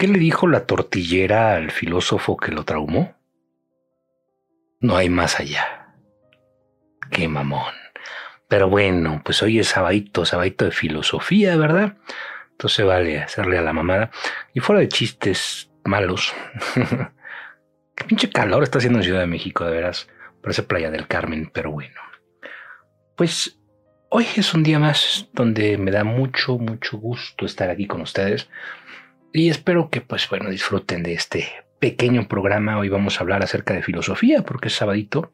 ¿Qué le dijo la tortillera al filósofo que lo traumó? No hay más allá. Qué mamón. Pero bueno, pues hoy es sabadito, sabadito de filosofía, ¿verdad? Entonces vale hacerle a la mamada. Y fuera de chistes malos. Qué pinche calor está haciendo en Ciudad de México, de veras. Parece Playa del Carmen, pero bueno. Pues hoy es un día más donde me da mucho, mucho gusto estar aquí con ustedes. Y espero que, pues bueno, disfruten de este pequeño programa. Hoy vamos a hablar acerca de filosofía, porque es sabadito.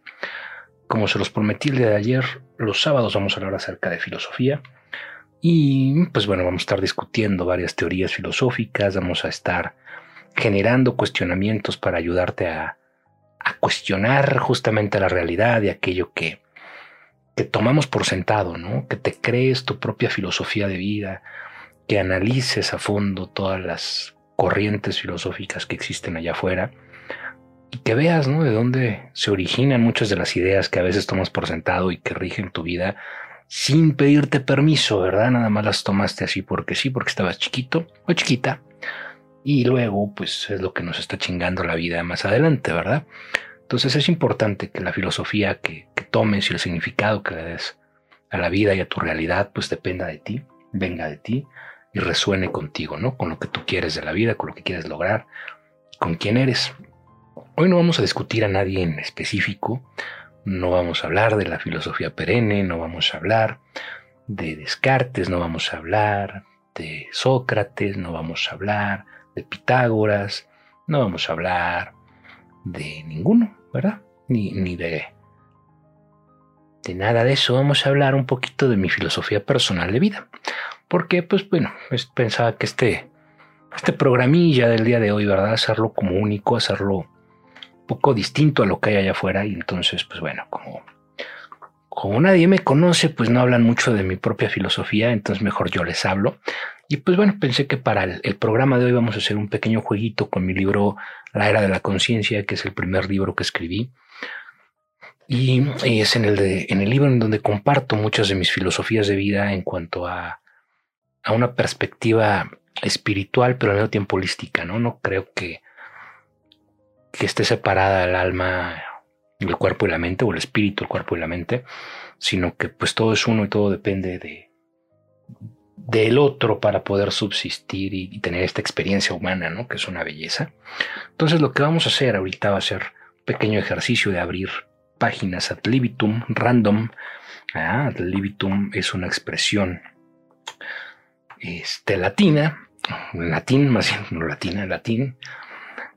Como se los prometí el de ayer, los sábados vamos a hablar acerca de filosofía. Y pues bueno, vamos a estar discutiendo varias teorías filosóficas, vamos a estar generando cuestionamientos para ayudarte a, cuestionar justamente la realidad y aquello que, que tomamos por sentado, ¿no? Que te crees tu propia filosofía de vida, que analices a fondo todas las corrientes filosóficas que existen allá afuera y que veas, ¿no? De dónde se originan muchas de las ideas que a veces tomas por sentado y que rigen tu vida sin pedirte permiso, ¿verdad? Nada más las tomaste así porque sí, porque estabas chiquito o chiquita y luego pues es lo que nos está chingando la vida más adelante, ¿verdad? Entonces es importante que la filosofía que, tomes y el significado que le des a la vida y a tu realidad pues dependa de ti, venga de ti y resuene contigo, ¿no? Con lo que tú quieres de la vida, con lo que quieres lograr, con quién eres. Hoy no vamos a discutir a nadie en específico, no vamos a hablar de la filosofía perenne, no vamos a hablar de Descartes, no vamos a hablar de Sócrates, no vamos a hablar de Pitágoras, no vamos a hablar de ninguno, ¿verdad? Ni, ni de, de nada de eso, vamos a hablar un poquito de mi filosofía personal de vida. Porque, pues bueno, pensaba que este, este programilla del día de hoy, ¿verdad? Hacerlo como único, hacerlo un poco distinto a lo que hay allá afuera. Y entonces, pues bueno, como, como nadie me conoce, pues no hablan mucho de mi propia filosofía, entonces mejor yo les hablo. Y pues bueno, pensé que para el, programa de hoy vamos a hacer un pequeño jueguito con mi libro La Era de la Conciencia, que es el primer libro que escribí. Y, es en el, de, en el libro en donde comparto muchas de mis filosofías de vida en cuanto a, a una perspectiva espiritual, pero al mismo tiempo holística, ¿no? No creo que, que esté separada el alma, el cuerpo y la mente, o el espíritu, el cuerpo y la mente, sino que pues todo es uno y todo depende de, del otro para poder subsistir y, tener esta experiencia humana, ¿no? Que es una belleza. Entonces lo que vamos a hacer ahorita va a ser un pequeño ejercicio de abrir páginas ad libitum random. Ah, ad libitum es una expresión este, latina, latín, más bien no latina, latín.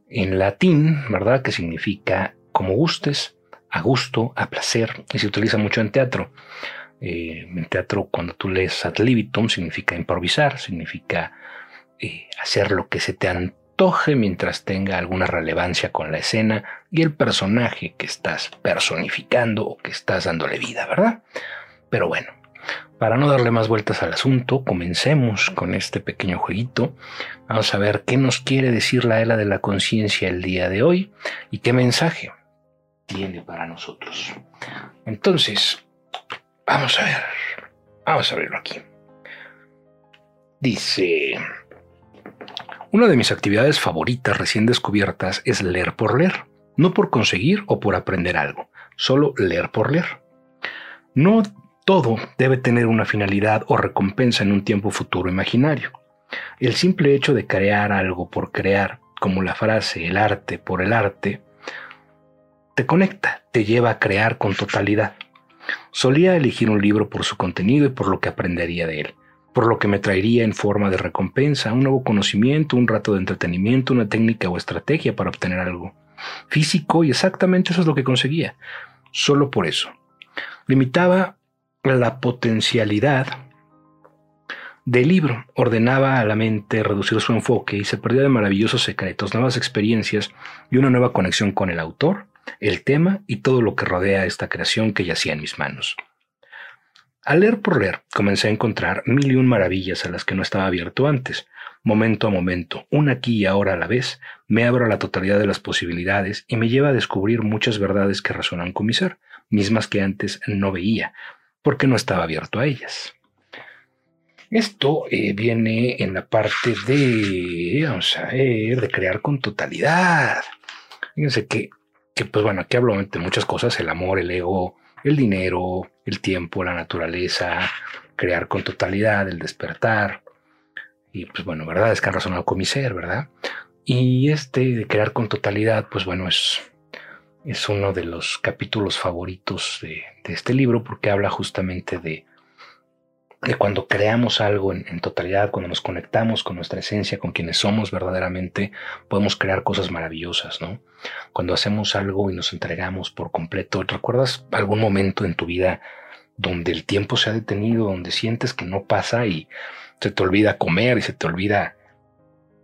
En latín, ¿verdad? Que significa como gustes, a gusto, a placer, y se utiliza mucho en teatro. Eh, en teatro, cuando tú lees ad libitum, significa improvisar, significa eh, hacer lo que se te antoje mientras tenga alguna relevancia con la escena y el personaje que estás personificando o que estás dándole vida, ¿verdad? Pero bueno, para no darle más vueltas al asunto, comencemos con este pequeño jueguito. Vamos a ver qué nos quiere decir la era de la conciencia el día de hoy y qué mensaje tiene para nosotros. Entonces, Vamos a ver. Vamos a verlo aquí. Dice, una de mis actividades favoritas recién descubiertas es leer por leer, no por conseguir o por aprender algo, solo leer por leer. No todo debe tener una finalidad o recompensa en un tiempo futuro imaginario. El simple hecho de crear algo por crear, como la frase el arte por el arte, te conecta, te lleva a crear con totalidad. Solía elegir un libro por su contenido y por lo que aprendería de él, por lo que me traería en forma de recompensa un nuevo conocimiento, un rato de entretenimiento, una técnica o estrategia para obtener algo físico y exactamente eso es lo que conseguía. Solo por eso. Limitaba la potencialidad del libro, ordenaba a la mente reducir su enfoque y se perdía de maravillosos secretos, nuevas experiencias y una nueva conexión con el autor el tema y todo lo que rodea esta creación que yacía en mis manos. Al leer por leer, comencé a encontrar mil y un maravillas a las que no estaba abierto antes. Momento a momento, una aquí y ahora a la vez, me abro a la totalidad de las posibilidades y me lleva a descubrir muchas verdades que resuenan con mi ser, mismas que antes no veía, porque no estaba abierto a ellas. Esto eh, viene en la parte de, crear con totalidad. Fíjense que, que, pues bueno, aquí hablo de muchas cosas, el amor, el ego, el dinero, el tiempo, la naturaleza, crear con totalidad, el despertar. Y pues bueno, ¿verdad? Es que han razonado con mi ser, ¿verdad? Y este de crear con totalidad, pues bueno, es, es uno de los capítulos favoritos de, este libro porque habla justamente de, de cuando creamos algo en, totalidad, cuando nos conectamos con nuestra esencia, con quienes somos verdaderamente, podemos crear cosas maravillosas, ¿no? Cuando hacemos algo y nos entregamos por completo, ¿recuerdas algún momento en tu vida donde el tiempo se ha detenido, donde sientes que no pasa y se te olvida comer y se te olvida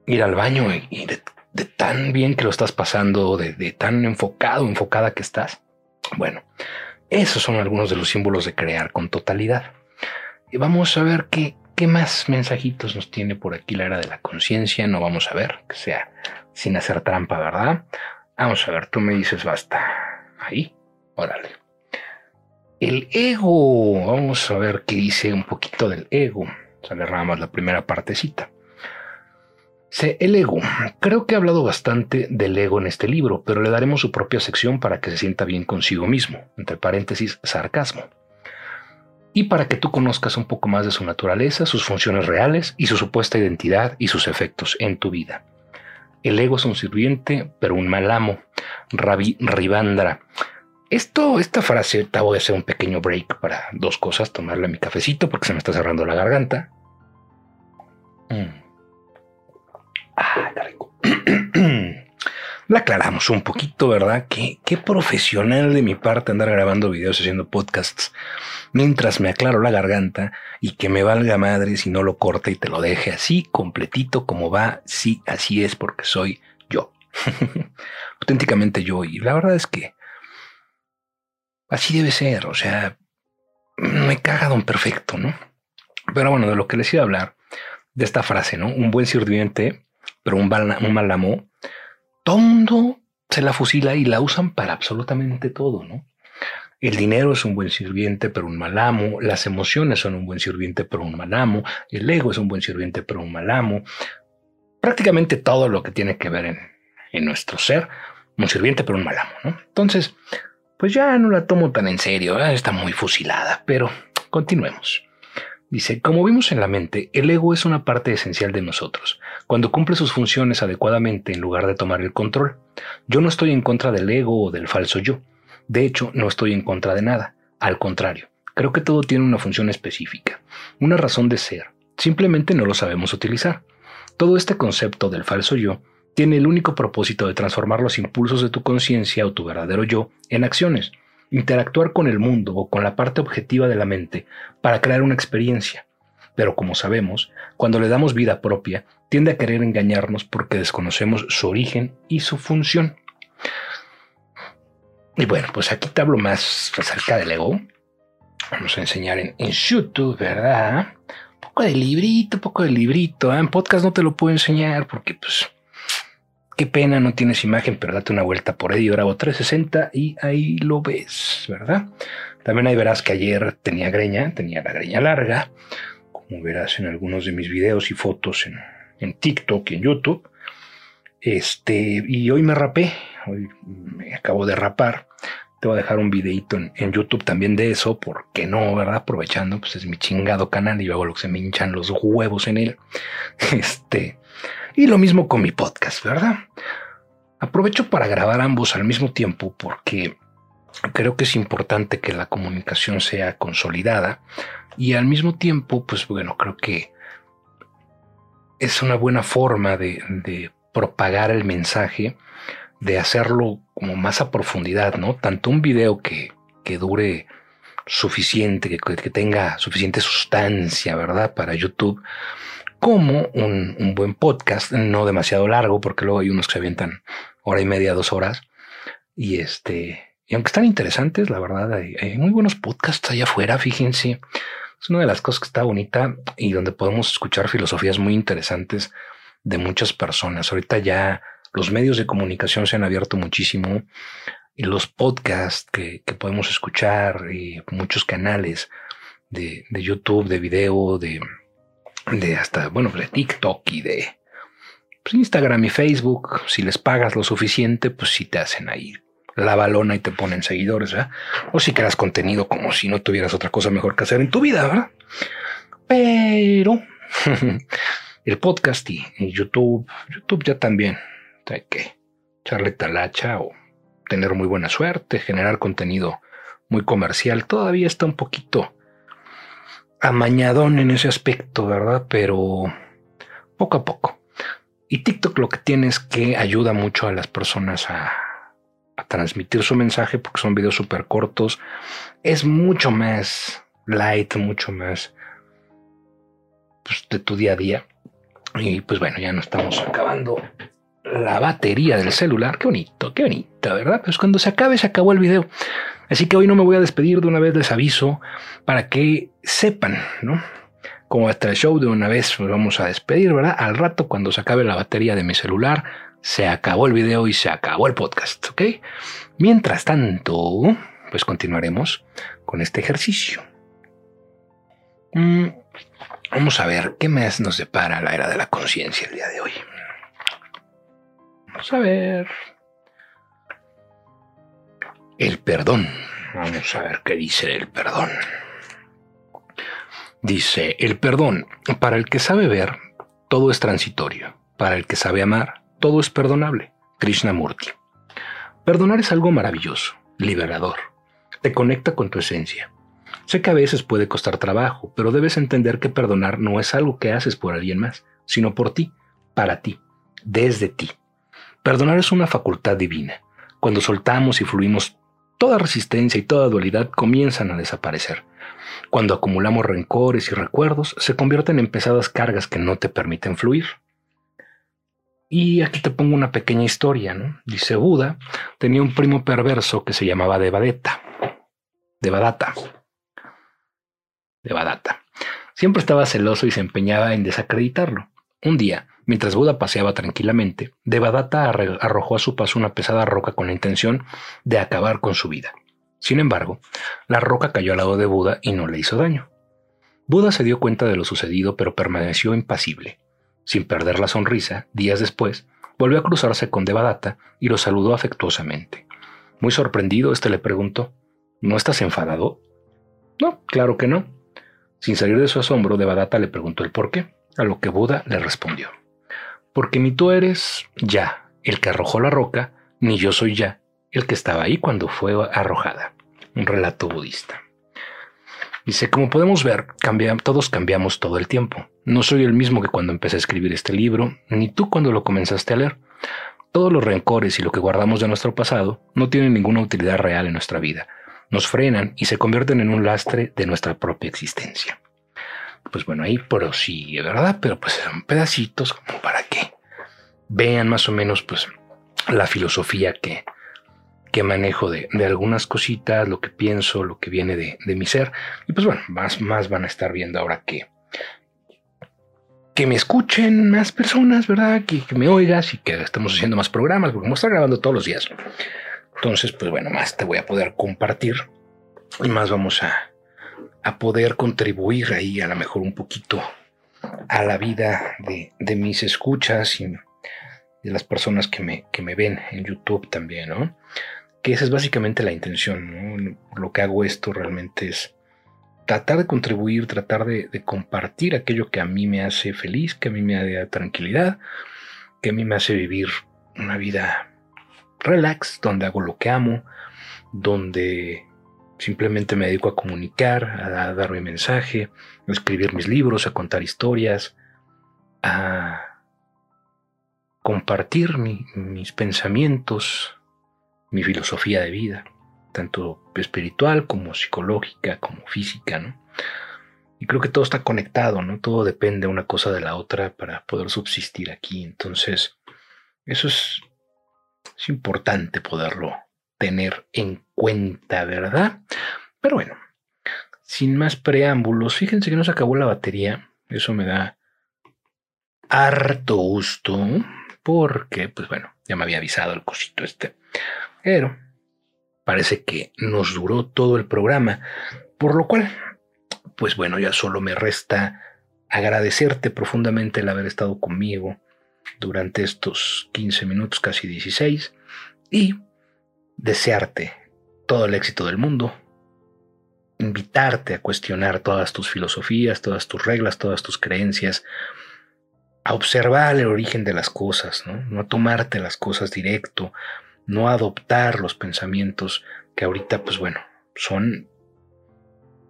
ir al baño y, de, tan bien que lo estás pasando, de, de tan enfocado, enfocada que estás. Bueno, esos son algunos de los símbolos de crear con totalidad. Y vamos a ver qué, qué más mensajitos nos tiene por aquí la era de la conciencia. No vamos a ver, que sea sin hacer trampa, ¿verdad? Vamos a ver, tú me dices basta. Ahí, órale. El ego, vamos a ver qué dice un poquito del ego. Sale más la primera partecita el ego. Creo que he hablado bastante del ego en este libro, pero le daremos su propia sección para que se sienta bien consigo mismo, entre paréntesis, sarcasmo. Y para que tú conozcas un poco más de su naturaleza, sus funciones reales y su supuesta identidad y sus efectos en tu vida. El ego es un sirviente, pero un mal amo. Ravi Rivandra. Esto, esta frase, te voy a hacer un pequeño break para dos cosas, tomarle mi cafecito porque se me está cerrando la garganta. Mm. La aclaramos un poquito, ¿verdad? Qué, qué profesional de mi parte andar grabando videos haciendo podcasts mientras me aclaro la garganta y que me valga madre si no lo corte y te lo deje así completito como va. Sí, así es porque soy yo. Auténticamente yo. Y la verdad es que así debe ser. O sea, me caga don perfecto, ¿no? Pero bueno, de lo que les iba a hablar, de esta frase, ¿no? Un buen sirviente pero un, un malamo, todo mundo se la fusila y la usan para absolutamente todo, ¿no? El dinero es un buen sirviente, pero un malamo. Las emociones son un buen sirviente, pero un malamo. El ego es un buen sirviente, pero un malamo. Prácticamente todo lo que tiene que ver en, nuestro ser, un sirviente, pero un malamo, ¿no? Entonces, pues ya no la tomo tan en serio, está muy fusilada, pero continuemos. Dice, como vimos en la mente, el ego es una parte esencial de nosotros, cuando cumple sus funciones adecuadamente en lugar de tomar el control. Yo no estoy en contra del ego o del falso yo. De hecho, no estoy en contra de nada. Al contrario, creo que todo tiene una función específica, una razón de ser. Simplemente no lo sabemos utilizar. Todo este concepto del falso yo tiene el único propósito de transformar los impulsos de tu conciencia o tu verdadero yo en acciones interactuar con el mundo o con la parte objetiva de la mente para crear una experiencia. Pero como sabemos, cuando le damos vida propia, tiende a querer engañarnos porque desconocemos su origen y su función. Y bueno, pues aquí te hablo más acerca del ego. Vamos a enseñar en, YouTube, ¿verdad? Un poco de librito, un poco de librito. ¿eh? En podcast no te lo puedo enseñar porque pues Qué pena, no tienes imagen, pero date una vuelta por Eddie Bravo 360 y ahí lo ves, ¿verdad? También ahí verás que ayer tenía greña, tenía la greña larga, como verás en algunos de mis videos y fotos en, TikTok y en YouTube. Este, y hoy me rapé, hoy me acabo de rapar. Te voy a dejar un videito en, en, YouTube también de eso, porque no, ¿verdad? Aprovechando, pues es mi chingado canal y yo hago lo que se me hinchan los huevos en él. Este, y lo mismo con mi podcast, ¿verdad? Aprovecho para grabar ambos al mismo tiempo porque creo que es importante que la comunicación sea consolidada y al mismo tiempo, pues bueno, creo que es una buena forma de, propagar el mensaje, de hacerlo como más a profundidad, ¿no? Tanto un video que, que dure suficiente, que, que tenga suficiente sustancia, ¿verdad? Para YouTube, como un, buen podcast, no demasiado largo, porque luego hay unos que se avientan hora y media, dos horas. Y este, y aunque están interesantes, la verdad, hay, muy buenos podcasts allá afuera, fíjense. Es una de las cosas que está bonita y donde podemos escuchar filosofías muy interesantes de muchas personas. Ahorita ya los medios de comunicación se han abierto muchísimo y los podcasts que, podemos escuchar y muchos canales de, de YouTube, de video, de, de hasta, bueno, de TikTok y de pues, Instagram y Facebook. Si les pagas lo suficiente, pues si te hacen ahí la balona y te ponen seguidores, ¿verdad? O si creas contenido como si no tuvieras otra cosa mejor que hacer en tu vida, ¿verdad? Pero el podcast y, YouTube, YouTube ya también hay que echarle talacha o tener muy buena suerte, generar contenido muy comercial. Todavía está un poquito amañadón en ese aspecto, ¿verdad? Pero poco a poco. Y TikTok lo que tiene es que ayuda mucho a las personas a, transmitir su mensaje porque son videos súper cortos. Es mucho más light, mucho más pues, de tu día a día. Y pues bueno, ya no estamos acabando la batería del celular. Qué bonito, qué bonito, ¿verdad? Pues cuando se acabe, se acabó el video. Así que hoy no me voy a despedir de una vez, les aviso para que sepan, ¿no? Como hasta el show de una vez nos vamos a despedir, ¿verdad? Al rato, cuando se acabe la batería de mi celular, se acabó el video y se acabó el podcast, ¿ok? Mientras tanto, pues continuaremos con este ejercicio. Mm, vamos a ver qué más nos depara la era de la conciencia el día de hoy. Vamos a ver. El perdón. Vamos a ver qué dice el perdón. Dice, el perdón, para el que sabe ver, todo es transitorio. Para el que sabe amar, todo es perdonable. Krishnamurti. Perdonar es algo maravilloso, liberador. Te conecta con tu esencia. Sé que a veces puede costar trabajo, pero debes entender que perdonar no es algo que haces por alguien más, sino por ti, para ti, desde ti. Perdonar es una facultad divina. Cuando soltamos y fluimos toda resistencia y toda dualidad comienzan a desaparecer. Cuando acumulamos rencores y recuerdos, se convierten en pesadas cargas que no te permiten fluir. Y aquí te pongo una pequeña historia, ¿no? Dice Buda tenía un primo perverso que se llamaba Devadetta. Devadatta. Devadatta. Siempre estaba celoso y se empeñaba en desacreditarlo. Un día, mientras Buda paseaba tranquilamente, Devadatta arrojó a su paso una pesada roca con la intención de acabar con su vida. Sin embargo, la roca cayó al lado de Buda y no le hizo daño. Buda se dio cuenta de lo sucedido, pero permaneció impasible. Sin perder la sonrisa, días después, volvió a cruzarse con Devadatta y lo saludó afectuosamente. Muy sorprendido, éste le preguntó: ¿No estás enfadado? No, claro que no. Sin salir de su asombro, Devadatta le preguntó el por qué, a lo que Buda le respondió: porque ni tú eres ya el que arrojó la roca, ni yo soy ya el que estaba ahí cuando fue arrojada. Un relato budista. Dice, como podemos ver, todos cambiamos todo el tiempo. No soy el mismo que cuando empecé a escribir este libro, ni tú cuando lo comenzaste a leer. Todos los rencores y lo que guardamos de nuestro pasado no tienen ninguna utilidad real en nuestra vida. Nos frenan y se convierten en un lastre de nuestra propia existencia pues bueno, ahí prosigue, ¿verdad? Pero pues son pedacitos como para que vean más o menos pues la filosofía que, que manejo de, algunas cositas, lo que pienso, lo que viene de, mi ser. Y pues bueno, más, más van a estar viendo ahora que, que me escuchen más personas, ¿verdad? Que, que me oigas y que estamos haciendo más programas, porque vamos a grabando todos los días. Entonces, pues bueno, más te voy a poder compartir y más vamos a, a poder contribuir ahí a lo mejor un poquito a la vida de, mis escuchas y de las personas que me, que me ven en YouTube también, ¿no? Que esa es básicamente la intención, ¿no? Lo que hago esto realmente es tratar de contribuir, tratar de, de, compartir aquello que a mí me hace feliz, que a mí me da tranquilidad, que a mí me hace vivir una vida relax, donde hago lo que amo, donde Simplemente me dedico a comunicar, a dar mi mensaje, a escribir mis libros, a contar historias, a compartir mis pensamientos, mi filosofía de vida, tanto espiritual como psicológica, como física, ¿no? Y creo que todo está conectado, ¿no? Todo depende una cosa de la otra para poder subsistir aquí. Entonces, eso es, es importante poderlo tener en cuenta, ¿verdad? Pero bueno, sin más preámbulos, fíjense que no se acabó la batería. Eso me da harto gusto, porque, pues bueno, ya me había avisado el cosito este. Pero parece que nos duró todo el programa, por lo cual, pues bueno, ya solo me resta agradecerte profundamente el haber estado conmigo durante estos 15 minutos, casi 16, y desearte todo el éxito del mundo, invitarte a cuestionar todas tus filosofías, todas tus reglas, todas tus creencias, a observar el origen de las cosas, ¿no? no tomarte las cosas directo, no adoptar los pensamientos que ahorita, pues bueno, son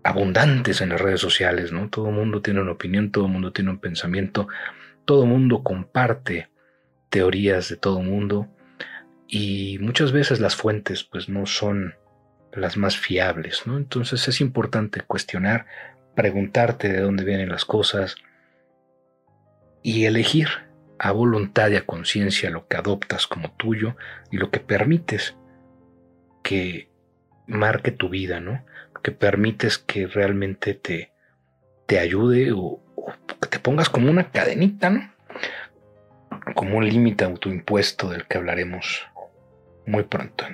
abundantes en las redes sociales, ¿no? Todo el mundo tiene una opinión, todo el mundo tiene un pensamiento, todo el mundo comparte teorías de todo el mundo y muchas veces las fuentes pues no son las más fiables, ¿no? Entonces es importante cuestionar, preguntarte de dónde vienen las cosas y elegir a voluntad y a conciencia lo que adoptas como tuyo y lo que permites que marque tu vida, ¿no? Que permites que realmente te, te ayude o, que te pongas como una cadenita, ¿no? Como un límite autoimpuesto del que hablaremos muy pronto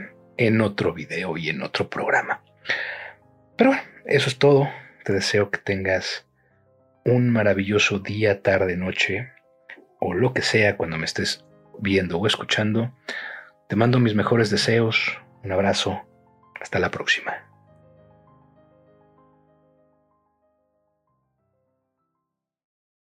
en otro video y en otro programa. Pero eso es todo. Te deseo que tengas un maravilloso día, tarde, noche o lo que sea cuando me estés viendo o escuchando. Te mando mis mejores deseos. Un abrazo. Hasta la próxima.